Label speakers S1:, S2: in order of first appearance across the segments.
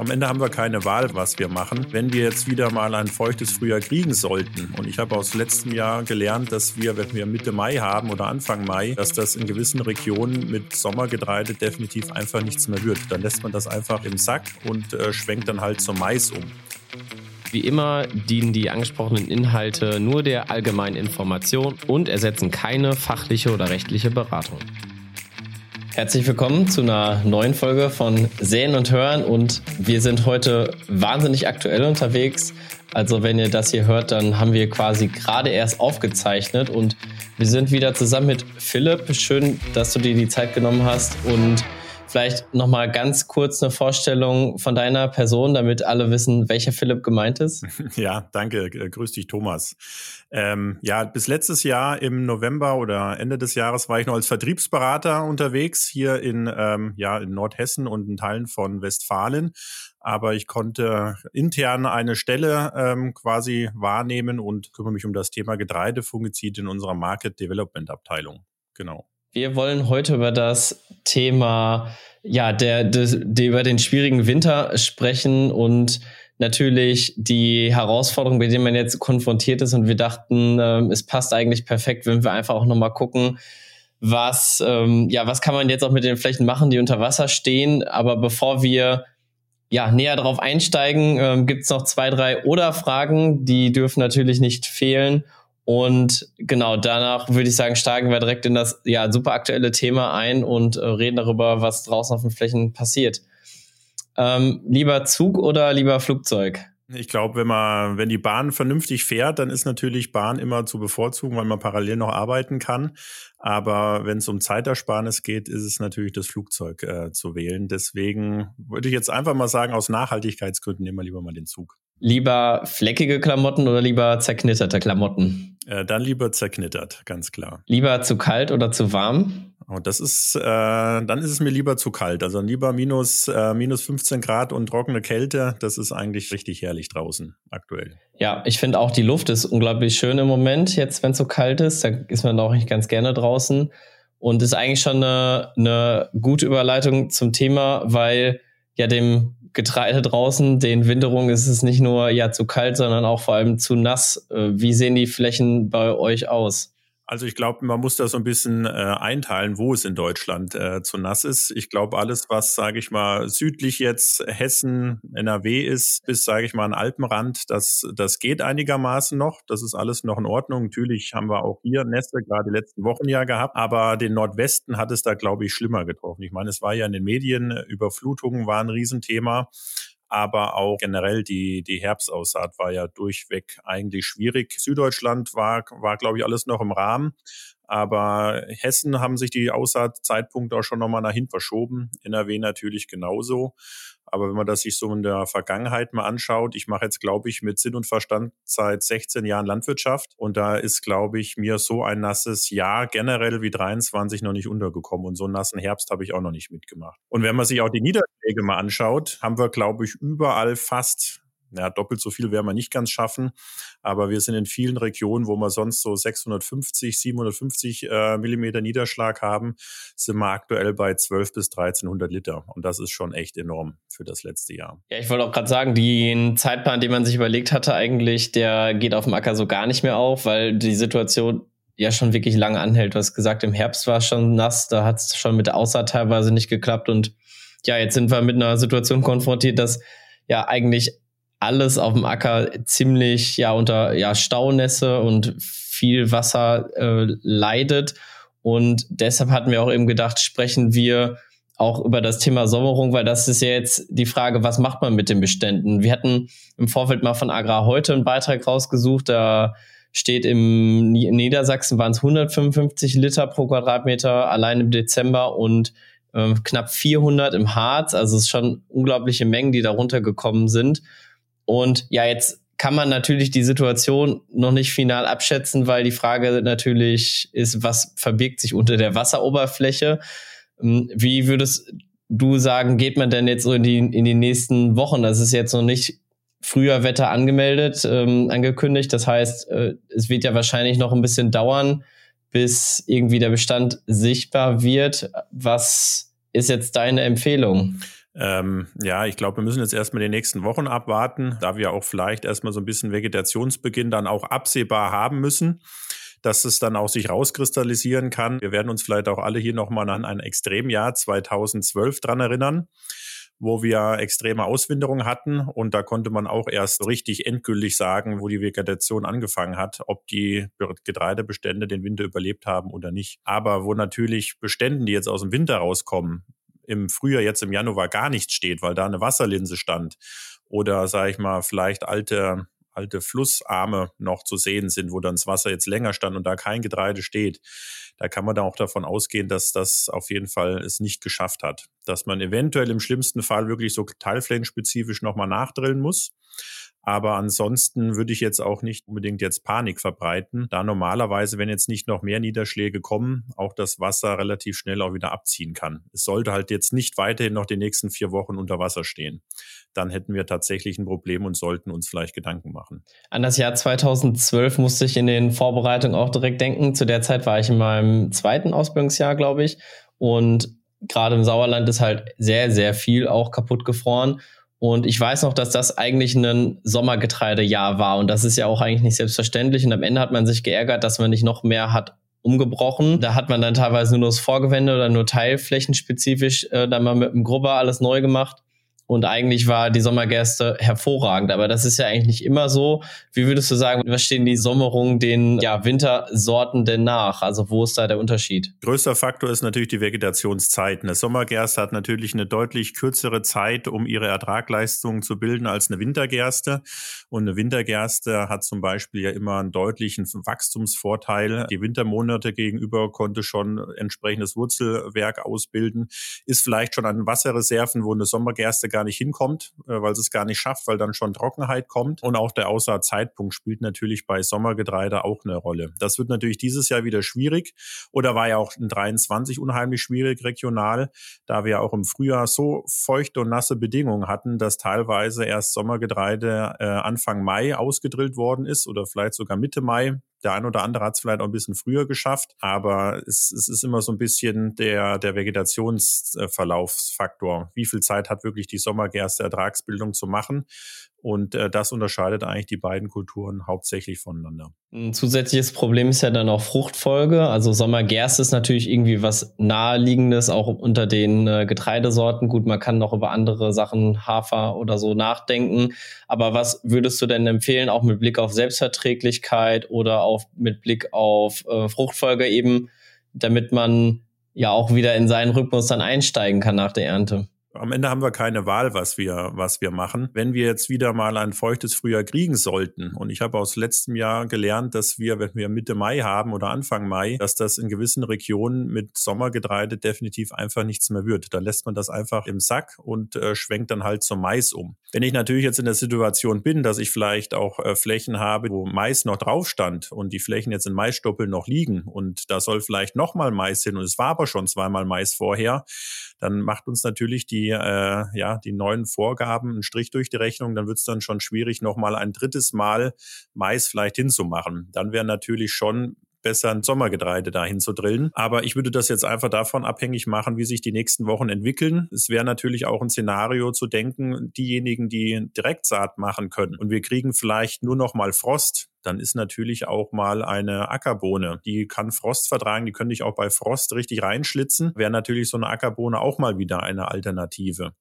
S1: am Ende haben wir keine Wahl, was wir machen. Wenn wir jetzt wieder mal ein feuchtes Frühjahr kriegen sollten, und ich habe aus letztem Jahr gelernt, dass wir, wenn wir Mitte Mai haben oder Anfang Mai, dass das in gewissen Regionen mit Sommergetreide definitiv einfach nichts mehr wird. Dann lässt man das einfach im Sack und äh, schwenkt dann halt zum Mais um.
S2: Wie immer dienen die angesprochenen Inhalte nur der allgemeinen Information und ersetzen keine fachliche oder rechtliche Beratung. Herzlich willkommen zu einer neuen Folge von Sehen und Hören und wir sind heute wahnsinnig aktuell unterwegs. Also wenn ihr das hier hört, dann haben wir quasi gerade erst aufgezeichnet und wir sind wieder zusammen mit Philipp. Schön, dass du dir die Zeit genommen hast und Vielleicht nochmal ganz kurz eine Vorstellung von deiner Person, damit alle wissen, welcher Philipp gemeint ist.
S1: Ja, danke. Grüß dich, Thomas. Ähm, ja, bis letztes Jahr im November oder Ende des Jahres war ich noch als Vertriebsberater unterwegs hier in, ähm, ja, in Nordhessen und in Teilen von Westfalen. Aber ich konnte intern eine Stelle ähm, quasi wahrnehmen und kümmere mich um das Thema Getreidefungizid in unserer Market Development Abteilung. Genau.
S2: Wir wollen heute über das Thema, ja, der, der, der über den schwierigen Winter sprechen und natürlich die Herausforderung, mit denen man jetzt konfrontiert ist. Und wir dachten, äh, es passt eigentlich perfekt, wenn wir einfach auch nochmal gucken, was, ähm, ja, was kann man jetzt auch mit den Flächen machen, die unter Wasser stehen. Aber bevor wir ja, näher darauf einsteigen, ähm, gibt es noch zwei, drei Oder-Fragen, die dürfen natürlich nicht fehlen. Und genau danach würde ich sagen, steigen wir direkt in das ja super aktuelle Thema ein und äh, reden darüber, was draußen auf den Flächen passiert. Ähm, lieber Zug oder lieber Flugzeug?
S1: Ich glaube, wenn man, wenn die Bahn vernünftig fährt, dann ist natürlich Bahn immer zu bevorzugen, weil man parallel noch arbeiten kann. Aber wenn es um Zeitersparnis geht, ist es natürlich das Flugzeug äh, zu wählen. Deswegen würde ich jetzt einfach mal sagen, aus Nachhaltigkeitsgründen nehmen wir lieber mal den Zug.
S2: Lieber fleckige Klamotten oder lieber zerknitterte Klamotten?
S1: Äh, dann lieber zerknittert, ganz klar.
S2: Lieber zu kalt oder zu warm?
S1: Und oh, das ist, äh, dann ist es mir lieber zu kalt. Also lieber minus, äh, minus 15 Grad und trockene Kälte. Das ist eigentlich richtig herrlich draußen aktuell.
S2: Ja, ich finde auch die Luft ist unglaublich schön im Moment, jetzt wenn es so kalt ist. Da ist man auch nicht ganz gerne draußen. Und ist eigentlich schon eine, eine gute Überleitung zum Thema, weil ja dem Getreide draußen, den Winterungen ist es nicht nur ja zu kalt, sondern auch vor allem zu nass. Äh, wie sehen die Flächen bei euch aus?
S1: Also ich glaube, man muss da so ein bisschen äh, einteilen, wo es in Deutschland äh, zu nass ist. Ich glaube, alles, was, sage ich mal, südlich jetzt Hessen, NRW ist, bis, sage ich mal, an Alpenrand, das, das geht einigermaßen noch. Das ist alles noch in Ordnung. Natürlich haben wir auch hier Nässe gerade die letzten Wochen ja gehabt, aber den Nordwesten hat es da, glaube ich, schlimmer getroffen. Ich meine, es war ja in den Medien, Überflutungen waren ein Riesenthema aber auch generell die, die Herbstaussaat war ja durchweg eigentlich schwierig. Süddeutschland war, war, glaube ich, alles noch im Rahmen. Aber Hessen haben sich die Aussaatzeitpunkte auch schon nochmal nach hinten verschoben. NRW natürlich genauso. Aber wenn man das sich so in der Vergangenheit mal anschaut, ich mache jetzt, glaube ich, mit Sinn und Verstand seit 16 Jahren Landwirtschaft und da ist, glaube ich, mir so ein nasses Jahr generell wie 23 noch nicht untergekommen und so einen nassen Herbst habe ich auch noch nicht mitgemacht. Und wenn man sich auch die Niederschläge mal anschaut, haben wir, glaube ich, überall fast ja, doppelt so viel werden wir nicht ganz schaffen, aber wir sind in vielen Regionen, wo wir sonst so 650, 750 äh, Millimeter Niederschlag haben, sind wir aktuell bei 12 bis 1300 Liter und das ist schon echt enorm für das letzte Jahr.
S2: Ja, ich wollte auch gerade sagen, den Zeitplan, den man sich überlegt hatte, eigentlich, der geht auf dem Acker so gar nicht mehr auf, weil die Situation ja schon wirklich lange anhält. Du hast gesagt, im Herbst war es schon nass, da hat es schon mit der Aussaat teilweise nicht geklappt und ja, jetzt sind wir mit einer Situation konfrontiert, dass ja eigentlich alles auf dem Acker ziemlich ja unter ja Staunässe und viel Wasser äh, leidet. Und deshalb hatten wir auch eben gedacht, sprechen wir auch über das Thema Sommerung, weil das ist ja jetzt die Frage, was macht man mit den Beständen? Wir hatten im Vorfeld mal von Agrar heute einen Beitrag rausgesucht, da steht im Niedersachsen waren es 155 Liter pro Quadratmeter allein im Dezember und äh, knapp 400 im Harz. Also es ist schon unglaubliche Mengen, die darunter gekommen sind. Und ja, jetzt kann man natürlich die Situation noch nicht final abschätzen, weil die Frage natürlich ist, was verbirgt sich unter der Wasseroberfläche? Ähm, wie würdest du sagen, geht man denn jetzt so in die, in die nächsten Wochen? Das ist jetzt noch nicht früher Wetter angemeldet, ähm, angekündigt. Das heißt, äh, es wird ja wahrscheinlich noch ein bisschen dauern, bis irgendwie der Bestand sichtbar wird. Was ist jetzt deine Empfehlung?
S1: Ähm, ja, ich glaube, wir müssen jetzt erstmal die nächsten Wochen abwarten, da wir auch vielleicht erstmal so ein bisschen Vegetationsbeginn dann auch absehbar haben müssen dass es dann auch sich rauskristallisieren kann. Wir werden uns vielleicht auch alle hier nochmal an ein Extremjahr 2012 dran erinnern wo wir extreme Auswinterung hatten und da konnte man auch erst richtig endgültig sagen, wo die Vegetation angefangen hat, ob die Getreidebestände den Winter überlebt haben oder nicht. Aber wo natürlich Beständen, die jetzt aus dem Winter rauskommen, im Frühjahr jetzt im Januar gar nichts steht, weil da eine Wasserlinse stand oder sage ich mal vielleicht alte alte Flussarme noch zu sehen sind, wo dann das Wasser jetzt länger stand und da kein Getreide steht, da kann man dann auch davon ausgehen, dass das auf jeden Fall es nicht geschafft hat. Dass man eventuell im schlimmsten Fall wirklich so teilflächenspezifisch nochmal nachdrillen muss. Aber ansonsten würde ich jetzt auch nicht unbedingt jetzt Panik verbreiten, da normalerweise, wenn jetzt nicht noch mehr Niederschläge kommen, auch das Wasser relativ schnell auch wieder abziehen kann. Es sollte halt jetzt nicht weiterhin noch die nächsten vier Wochen unter Wasser stehen. Dann hätten wir tatsächlich ein Problem und sollten uns vielleicht Gedanken machen.
S2: An das Jahr 2012 musste ich in den Vorbereitungen auch direkt denken. Zu der Zeit war ich in meinem zweiten Ausbildungsjahr, glaube ich. Und gerade im Sauerland ist halt sehr, sehr viel auch kaputt gefroren. Und ich weiß noch, dass das eigentlich ein Sommergetreidejahr war. Und das ist ja auch eigentlich nicht selbstverständlich. Und am Ende hat man sich geärgert, dass man nicht noch mehr hat umgebrochen. Da hat man dann teilweise nur das Vorgewende oder nur teilflächenspezifisch äh, dann mal mit dem Grubber alles neu gemacht. Und eigentlich war die Sommergerste hervorragend. Aber das ist ja eigentlich nicht immer so. Wie würdest du sagen, was stehen die Sommerungen den ja, Wintersorten denn nach? Also wo ist da der Unterschied?
S1: Größter Faktor ist natürlich die Vegetationszeit. Eine Sommergerste hat natürlich eine deutlich kürzere Zeit, um ihre Ertragleistung zu bilden als eine Wintergerste. Und eine Wintergerste hat zum Beispiel ja immer einen deutlichen Wachstumsvorteil. Die Wintermonate gegenüber konnte schon entsprechendes Wurzelwerk ausbilden, ist vielleicht schon an Wasserreserven, wo eine Sommergerste gar gar nicht hinkommt, äh, weil es gar nicht schafft, weil dann schon Trockenheit kommt. Und auch der Aussaatzeitpunkt spielt natürlich bei Sommergetreide auch eine Rolle. Das wird natürlich dieses Jahr wieder schwierig oder war ja auch in 23 unheimlich schwierig regional, da wir auch im Frühjahr so feuchte und nasse Bedingungen hatten, dass teilweise erst Sommergetreide äh, Anfang Mai ausgedrillt worden ist oder vielleicht sogar Mitte Mai. Der ein oder andere hat es vielleicht auch ein bisschen früher geschafft, aber es, es ist immer so ein bisschen der, der Vegetationsverlaufsfaktor. Wie viel Zeit hat wirklich die Sommergerste Ertragsbildung zu machen? Und äh, das unterscheidet eigentlich die beiden Kulturen hauptsächlich voneinander.
S2: Ein zusätzliches Problem ist ja dann auch Fruchtfolge. Also Sommergerste ist natürlich irgendwie was Naheliegendes, auch unter den äh, Getreidesorten. Gut, man kann noch über andere Sachen, Hafer oder so nachdenken. Aber was würdest du denn empfehlen, auch mit Blick auf Selbstverträglichkeit oder auch mit Blick auf äh, Fruchtfolge eben, damit man ja auch wieder in seinen Rhythmus dann einsteigen kann nach der Ernte?
S1: Am Ende haben wir keine Wahl, was wir, was wir machen. Wenn wir jetzt wieder mal ein feuchtes Frühjahr kriegen sollten, und ich habe aus letztem Jahr gelernt, dass wir, wenn wir Mitte Mai haben oder Anfang Mai, dass das in gewissen Regionen mit Sommergetreide definitiv einfach nichts mehr wird. Dann lässt man das einfach im Sack und äh, schwenkt dann halt zum Mais um. Wenn ich natürlich jetzt in der Situation bin, dass ich vielleicht auch äh, Flächen habe, wo Mais noch drauf stand und die Flächen jetzt in Maisstoppeln noch liegen und da soll vielleicht nochmal Mais hin und es war aber schon zweimal Mais vorher, dann macht uns natürlich die äh, ja die neuen Vorgaben einen Strich durch die Rechnung, dann wird es dann schon schwierig, nochmal ein drittes Mal Mais vielleicht hinzumachen. Dann wäre natürlich schon besser ein Sommergetreide dahin zu drillen. Aber ich würde das jetzt einfach davon abhängig machen, wie sich die nächsten Wochen entwickeln. Es wäre natürlich auch ein Szenario zu denken, diejenigen, die Direktsaat machen können und wir kriegen vielleicht nur noch mal Frost, dann ist natürlich auch mal eine Ackerbohne. Die kann Frost vertragen, die könnte ich auch bei Frost richtig reinschlitzen. Wäre natürlich so eine Ackerbohne auch mal wieder eine Alternative.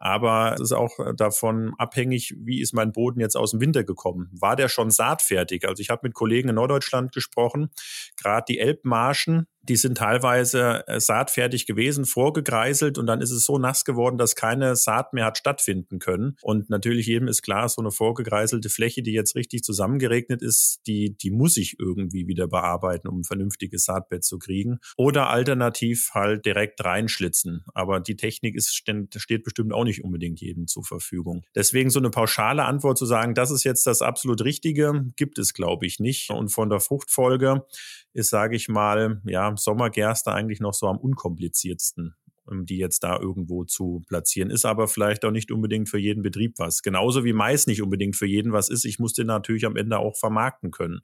S1: Aber es ist auch davon abhängig, wie ist mein Boden jetzt aus dem Winter gekommen? War der schon saatfertig? Also ich habe mit Kollegen in Norddeutschland gesprochen, gerade die Elbmarschen, die sind teilweise äh, saatfertig gewesen, vorgegreiselt und dann ist es so nass geworden, dass keine Saat mehr hat stattfinden können. Und natürlich jedem ist klar, so eine vorgegreiselte Fläche, die jetzt richtig zusammengeregnet ist, die, die muss ich irgendwie wieder bearbeiten, um ein vernünftiges Saatbett zu kriegen. Oder alternativ halt direkt reinschlitzen. Aber die Technik ist, steht bestimmt auch nicht unbedingt jedem zur Verfügung. Deswegen so eine pauschale Antwort zu sagen, das ist jetzt das absolut Richtige, gibt es, glaube ich, nicht. Und von der Fruchtfolge ist, sage ich mal, ja, Sommergerste eigentlich noch so am unkompliziertsten um die jetzt da irgendwo zu platzieren. Ist aber vielleicht auch nicht unbedingt für jeden Betrieb was. Genauso wie Mais nicht unbedingt für jeden was ist. Ich muss den natürlich am Ende auch vermarkten können.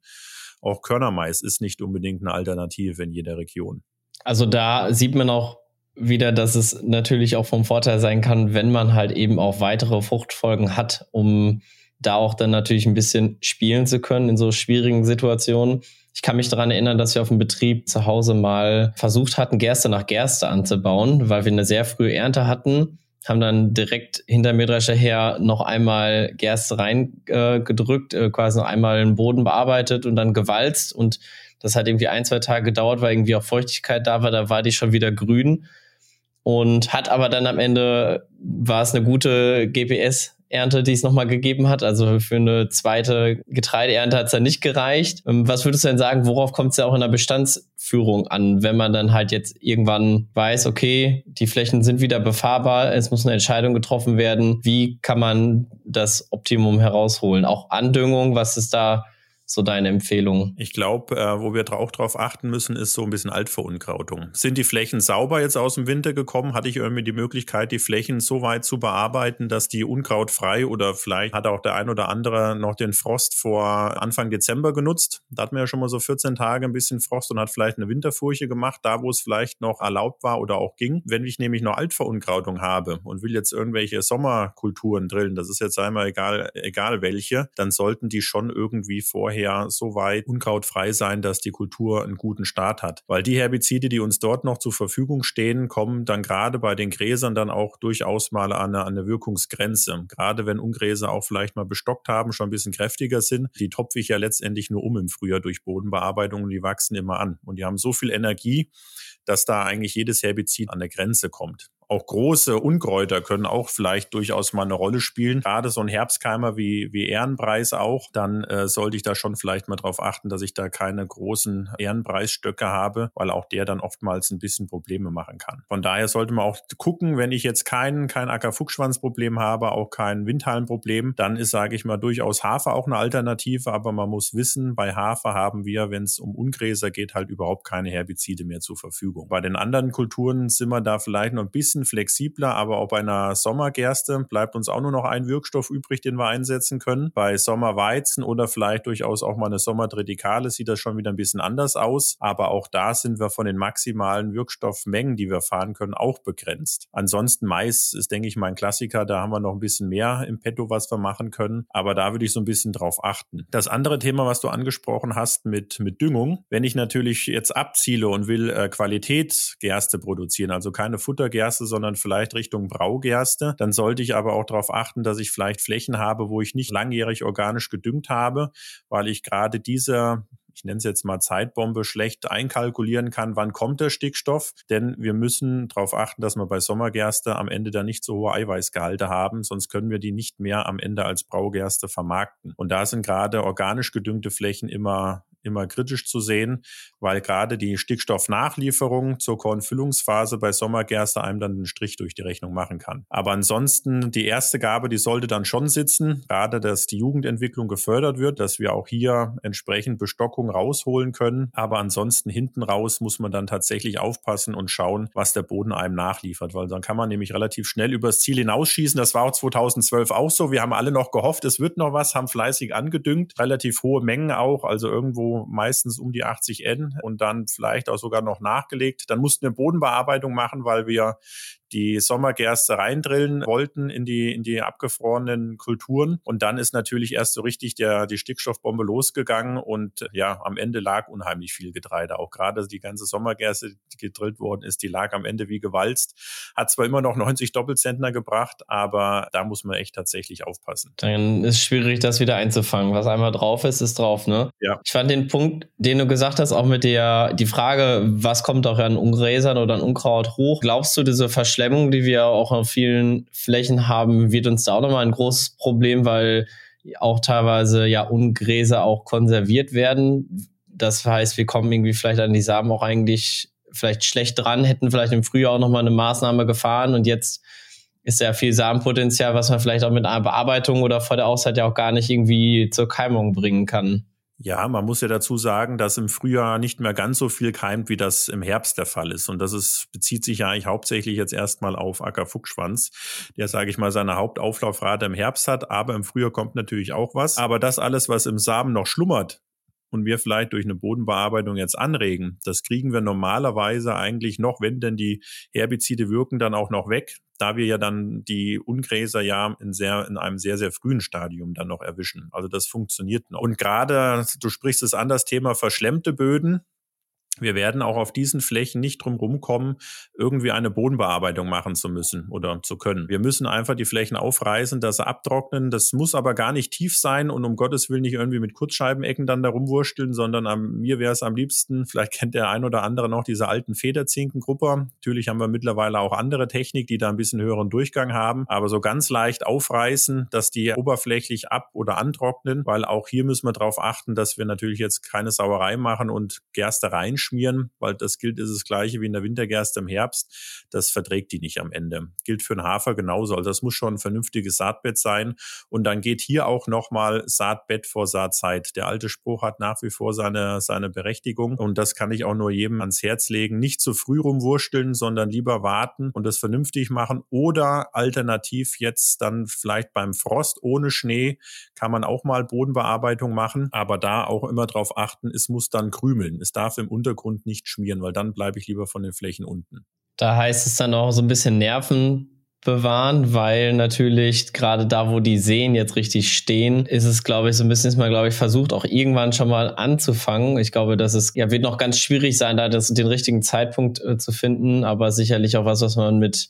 S1: Auch Körnermais ist nicht unbedingt eine Alternative in jeder Region.
S2: Also da sieht man auch wieder, dass es natürlich auch vom Vorteil sein kann, wenn man halt eben auch weitere Fruchtfolgen hat, um da auch dann natürlich ein bisschen spielen zu können in so schwierigen Situationen. Ich kann mich daran erinnern, dass wir auf dem Betrieb zu Hause mal versucht hatten, Gerste nach Gerste anzubauen, weil wir eine sehr frühe Ernte hatten haben dann direkt hinter Mähdrescher her noch einmal Gerste reingedrückt, äh, äh, quasi noch einmal den Boden bearbeitet und dann gewalzt. Und das hat irgendwie ein, zwei Tage gedauert, weil irgendwie auch Feuchtigkeit da war, da war die schon wieder grün. Und hat aber dann am Ende war es eine gute GPS Ernte, die es nochmal gegeben hat. Also für eine zweite Getreideernte hat es dann nicht gereicht. Ähm, was würdest du denn sagen, worauf kommt es ja auch in der Bestandsführung an, wenn man dann halt jetzt irgendwann weiß, okay, die Flächen sind wieder befahrbar, es muss eine Entscheidung getroffen werden, wie kann man das Optimum herausholen? Auch Andüngung, was ist da so deine Empfehlung?
S1: Ich glaube, äh, wo wir auch drauf achten müssen, ist so ein bisschen Altverunkrautung. Sind die Flächen sauber jetzt aus dem Winter gekommen? Hatte ich irgendwie die Möglichkeit, die Flächen so weit zu bearbeiten, dass die unkrautfrei oder vielleicht hat auch der ein oder andere noch den Frost vor Anfang Dezember genutzt. Da hat man ja schon mal so 14 Tage ein bisschen Frost und hat vielleicht eine Winterfurche gemacht, da wo es vielleicht noch erlaubt war oder auch ging. Wenn ich nämlich noch Altverunkrautung habe und will jetzt irgendwelche Sommerkulturen drillen, das ist jetzt einmal egal, egal welche, dann sollten die schon irgendwie vorher vorher so weit unkrautfrei sein, dass die Kultur einen guten Start hat. Weil die Herbizide, die uns dort noch zur Verfügung stehen, kommen dann gerade bei den Gräsern dann auch durchaus mal an eine, an eine Wirkungsgrenze. Gerade wenn Ungräser auch vielleicht mal bestockt haben, schon ein bisschen kräftiger sind, die topfe ich ja letztendlich nur um im Frühjahr durch Bodenbearbeitung und die wachsen immer an. Und die haben so viel Energie, dass da eigentlich jedes Herbizid an der Grenze kommt. Auch große Unkräuter können auch vielleicht durchaus mal eine Rolle spielen. Gerade so ein Herbstkeimer wie, wie Ehrenpreis auch, dann äh, sollte ich da schon vielleicht mal darauf achten, dass ich da keine großen Ehrenpreisstöcke habe, weil auch der dann oftmals ein bisschen Probleme machen kann. Von daher sollte man auch gucken, wenn ich jetzt kein, kein Ackerfuchsschwanzproblem habe, auch kein Windhallenproblem, dann ist, sage ich mal, durchaus Hafer auch eine Alternative, aber man muss wissen, bei Hafer haben wir, wenn es um Ungräser geht, halt überhaupt keine Herbizide mehr zur Verfügung. Bei den anderen Kulturen sind wir da vielleicht noch ein bisschen bisschen flexibler, aber auch bei einer Sommergerste bleibt uns auch nur noch ein Wirkstoff übrig, den wir einsetzen können. Bei Sommerweizen oder vielleicht durchaus auch mal eine Sommertritikale sieht das schon wieder ein bisschen anders aus. Aber auch da sind wir von den maximalen Wirkstoffmengen, die wir fahren können, auch begrenzt. Ansonsten Mais ist, denke ich, mein Klassiker. Da haben wir noch ein bisschen mehr im Petto, was wir machen können. Aber da würde ich so ein bisschen drauf achten. Das andere Thema, was du angesprochen hast mit, mit Düngung. Wenn ich natürlich jetzt abziele und will äh, Qualitätsgerste produzieren, also keine Futtergerste, Gerste, sondern vielleicht Richtung Braugerste. Dann sollte ich aber auch darauf achten, dass ich vielleicht Flächen habe, wo ich nicht langjährig organisch gedüngt habe, weil ich gerade diese ich nenne es jetzt mal Zeitbombe, schlecht einkalkulieren kann, wann kommt der Stickstoff. Denn wir müssen darauf achten, dass wir bei Sommergerste am Ende dann nicht so hohe Eiweißgehalte haben, sonst können wir die nicht mehr am Ende als Braugerste vermarkten. Und da sind gerade organisch gedüngte Flächen immer immer kritisch zu sehen, weil gerade die Stickstoffnachlieferung zur Kornfüllungsphase bei Sommergerste einem dann einen Strich durch die Rechnung machen kann. Aber ansonsten die erste Gabe, die sollte dann schon sitzen, gerade dass die Jugendentwicklung gefördert wird, dass wir auch hier entsprechend Bestockung rausholen können. Aber ansonsten hinten raus muss man dann tatsächlich aufpassen und schauen, was der Boden einem nachliefert, weil dann kann man nämlich relativ schnell übers Ziel hinausschießen. Das war auch 2012 auch so. Wir haben alle noch gehofft, es wird noch was, haben fleißig angedüngt, relativ hohe Mengen auch, also irgendwo meistens um die 80 N und dann vielleicht auch sogar noch nachgelegt. Dann mussten wir Bodenbearbeitung machen, weil wir die Sommergerste reindrillen wollten in die, in die abgefrorenen Kulturen. Und dann ist natürlich erst so richtig der, die Stickstoffbombe losgegangen und ja, am Ende lag unheimlich viel Getreide. Auch gerade die ganze Sommergerste, die gedrillt worden ist, die lag am Ende wie gewalzt. Hat zwar immer noch 90 Doppelzentner gebracht, aber da muss man echt tatsächlich aufpassen.
S2: Dann ist es schwierig, das wieder einzufangen. Was einmal drauf ist, ist drauf, ne? Ja. Ich fand den Punkt, den du gesagt hast, auch mit der, die Frage, was kommt auch an Ungräsern oder an Unkraut hoch? Glaubst du, diese Überschwemmung, die wir auch auf vielen Flächen haben, wird uns da auch nochmal ein großes Problem, weil auch teilweise ja Ungräser auch konserviert werden. Das heißt, wir kommen irgendwie vielleicht an die Samen auch eigentlich vielleicht schlecht dran, hätten vielleicht im Frühjahr auch nochmal eine Maßnahme gefahren und jetzt ist ja viel Samenpotenzial, was man vielleicht auch mit einer Bearbeitung oder vor der Auszeit ja auch gar nicht irgendwie zur Keimung bringen kann.
S1: Ja, man muss ja dazu sagen, dass im Frühjahr nicht mehr ganz so viel keimt, wie das im Herbst der Fall ist. Und das ist, bezieht sich ja eigentlich hauptsächlich jetzt erstmal auf Ackerfuchsschwanz, der, sage ich mal, seine Hauptauflaufrate im Herbst hat. Aber im Frühjahr kommt natürlich auch was. Aber das alles, was im Samen noch schlummert, und wir vielleicht durch eine Bodenbearbeitung jetzt anregen, das kriegen wir normalerweise eigentlich noch, wenn denn die Herbizide wirken, dann auch noch weg, da wir ja dann die Ungräser ja in, sehr, in einem sehr, sehr frühen Stadium dann noch erwischen. Also das funktioniert noch. Und gerade, du sprichst es an, das Thema verschlemmte Böden wir werden auch auf diesen Flächen nicht drum rumkommen, irgendwie eine Bodenbearbeitung machen zu müssen oder zu können. Wir müssen einfach die Flächen aufreißen, dass sie abtrocknen. Das muss aber gar nicht tief sein und um Gottes Willen nicht irgendwie mit Kurzscheibenecken dann da rumwursteln, sondern am, mir wäre es am liebsten, vielleicht kennt der ein oder andere noch diese alten Federzinkengrupper. Natürlich haben wir mittlerweile auch andere Technik, die da ein bisschen höheren Durchgang haben, aber so ganz leicht aufreißen, dass die oberflächlich ab- oder antrocknen, weil auch hier müssen wir darauf achten, dass wir natürlich jetzt keine Sauerei machen und Gerste reinschneiden einschmieren, weil das gilt, ist das gleiche wie in der Wintergerste im Herbst. Das verträgt die nicht am Ende. Gilt für den Hafer genauso. Also das muss schon ein vernünftiges Saatbett sein. Und dann geht hier auch nochmal Saatbett vor Saatzeit. Der alte Spruch hat nach wie vor seine, seine Berechtigung. Und das kann ich auch nur jedem ans Herz legen. Nicht zu früh rumwursteln, sondern lieber warten und das vernünftig machen. Oder alternativ jetzt dann vielleicht beim Frost ohne Schnee kann man auch mal Bodenbearbeitung machen. Aber da auch immer darauf achten, es muss dann krümeln. Es darf im Untergrund Untergrund nicht schmieren, weil dann bleibe ich lieber von den Flächen unten.
S2: Da heißt es dann auch so ein bisschen Nerven bewahren, weil natürlich gerade da, wo die Seen jetzt richtig stehen, ist es, glaube ich, so ein bisschen ist man, glaube ich, versucht auch irgendwann schon mal anzufangen. Ich glaube, dass es ja wird noch ganz schwierig sein, da das, den richtigen Zeitpunkt äh, zu finden, aber sicherlich auch was, was man mit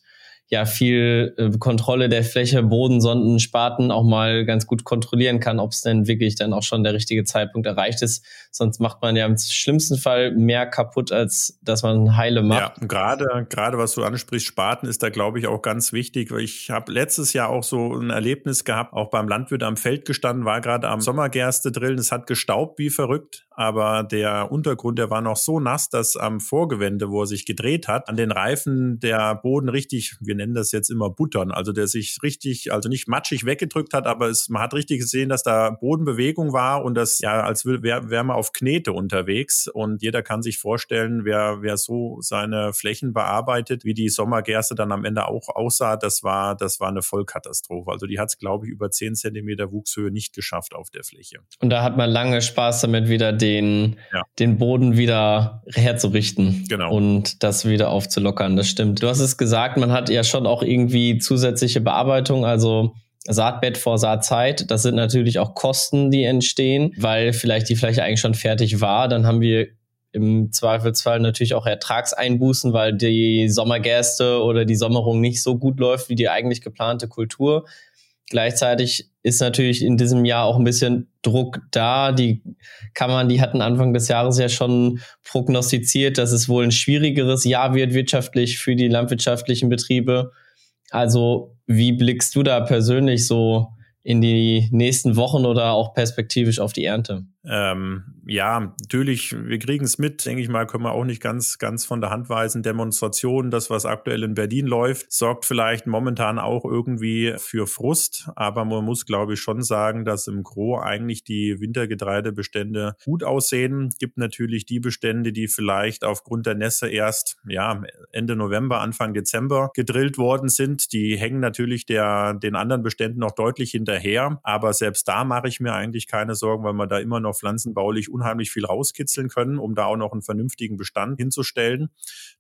S2: ja viel äh, Kontrolle der Fläche, Bodensonden, Spaten auch mal ganz gut kontrollieren kann, ob es denn wirklich dann auch schon der richtige Zeitpunkt erreicht ist. Sonst macht man ja im schlimmsten Fall mehr kaputt, als dass man heile macht.
S1: Ja, gerade gerade was du ansprichst, Spaten ist da glaube ich auch ganz wichtig. Ich habe letztes Jahr auch so ein Erlebnis gehabt, auch beim Landwirt am Feld gestanden, war gerade am Sommergerste drillen. Es hat gestaubt wie verrückt, aber der Untergrund, der war noch so nass, dass am Vorgewende, wo er sich gedreht hat, an den Reifen der Boden richtig, wir nennen das jetzt immer Buttern, also der sich richtig, also nicht matschig weggedrückt hat, aber es, man hat richtig gesehen, dass da Bodenbewegung war und das ja, als wäre wär man auf Knete unterwegs und jeder kann sich vorstellen, wer, wer so seine Flächen bearbeitet, wie die Sommergerste dann am Ende auch aussah, das war, das war eine Vollkatastrophe. Also die hat es, glaube ich, über 10 Zentimeter Wuchshöhe nicht geschafft auf der Fläche.
S2: Und da hat man lange Spaß damit, wieder den, ja. den Boden wieder herzurichten genau. und das wieder aufzulockern. Das stimmt. Du hast es gesagt, man hat ja schon auch irgendwie zusätzliche Bearbeitung, also Saatbett vor Saatzeit. Das sind natürlich auch Kosten, die entstehen, weil vielleicht die Fläche eigentlich schon fertig war. Dann haben wir im Zweifelsfall natürlich auch Ertragseinbußen, weil die Sommergerste oder die Sommerung nicht so gut läuft wie die eigentlich geplante Kultur. Gleichzeitig ist natürlich in diesem Jahr auch ein bisschen Druck da. Die Kammern, die hatten Anfang des Jahres ja schon prognostiziert, dass es wohl ein schwierigeres Jahr wird wirtschaftlich für die landwirtschaftlichen Betriebe. Also wie blickst du da persönlich so in die nächsten Wochen oder auch perspektivisch auf die Ernte?
S1: Ähm, ja, natürlich, wir kriegen es mit, denke ich mal, können wir auch nicht ganz, ganz von der Hand weisen. Demonstrationen, das, was aktuell in Berlin läuft, sorgt vielleicht momentan auch irgendwie für Frust. Aber man muss, glaube ich, schon sagen, dass im Gro eigentlich die Wintergetreidebestände gut aussehen. Gibt natürlich die Bestände, die vielleicht aufgrund der Nässe erst, ja, Ende November, Anfang Dezember gedrillt worden sind. Die hängen natürlich der, den anderen Beständen noch deutlich hinterher. Aber selbst da mache ich mir eigentlich keine Sorgen, weil man da immer noch pflanzenbaulich unheimlich viel rauskitzeln können, um da auch noch einen vernünftigen Bestand hinzustellen.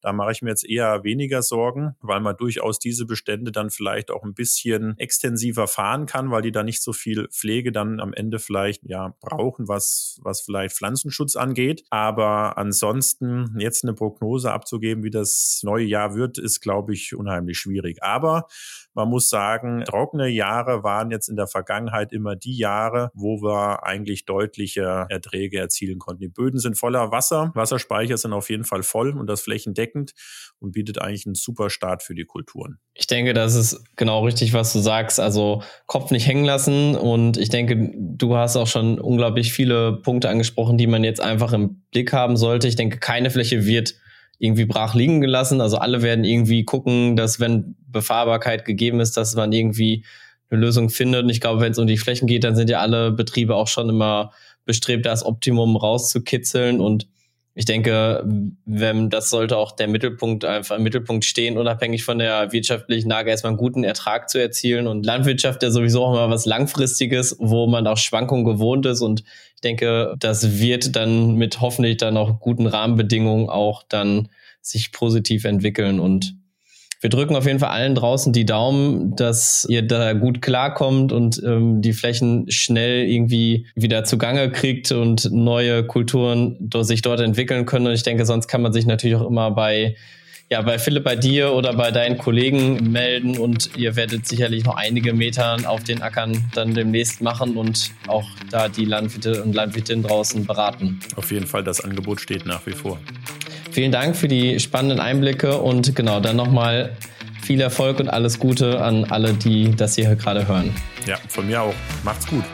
S1: Da mache ich mir jetzt eher weniger Sorgen, weil man durchaus diese Bestände dann vielleicht auch ein bisschen extensiver fahren kann, weil die da nicht so viel Pflege dann am Ende vielleicht ja brauchen, was, was vielleicht Pflanzenschutz angeht. Aber ansonsten jetzt eine Prognose abzugeben, wie das neue Jahr wird, ist, glaube ich, unheimlich schwierig. Aber man muss sagen, trockene Jahre waren jetzt in der Vergangenheit immer die Jahre, wo wir eigentlich deutliche Erträge erzielen konnten. Die Böden sind voller Wasser, Wasserspeicher sind auf jeden Fall voll und das flächendeckend und bietet eigentlich einen super Start für die Kulturen.
S2: Ich denke, das ist genau richtig, was du sagst. Also Kopf nicht hängen lassen und ich denke, du hast auch schon unglaublich viele Punkte angesprochen, die man jetzt einfach im Blick haben sollte. Ich denke, keine Fläche wird irgendwie brach liegen gelassen. Also alle werden irgendwie gucken, dass wenn Befahrbarkeit gegeben ist, dass man irgendwie eine Lösung findet. Und ich glaube, wenn es um die Flächen geht, dann sind ja alle Betriebe auch schon immer bestrebt, das Optimum rauszukitzeln. Und ich denke, wenn das sollte auch der Mittelpunkt einfach im Mittelpunkt stehen, unabhängig von der wirtschaftlichen Lage erstmal einen guten Ertrag zu erzielen. Und Landwirtschaft ja sowieso auch immer was Langfristiges, wo man auch Schwankungen gewohnt ist. Und denke, das wird dann mit hoffentlich dann auch guten Rahmenbedingungen auch dann sich positiv entwickeln und wir drücken auf jeden Fall allen draußen die Daumen, dass ihr da gut klarkommt und ähm, die Flächen schnell irgendwie wieder zugange kriegt und neue Kulturen sich dort entwickeln können. Und ich denke, sonst kann man sich natürlich auch immer bei ja, bei Philipp, bei dir oder bei deinen Kollegen melden und ihr werdet sicherlich noch einige Meter auf den Ackern dann demnächst machen und auch da die Landwirte und Landwirtinnen draußen beraten.
S1: Auf jeden Fall, das Angebot steht nach wie vor.
S2: Vielen Dank für die spannenden Einblicke und genau, dann nochmal viel Erfolg und alles Gute an alle, die das hier gerade hören.
S1: Ja, von mir auch. Macht's gut.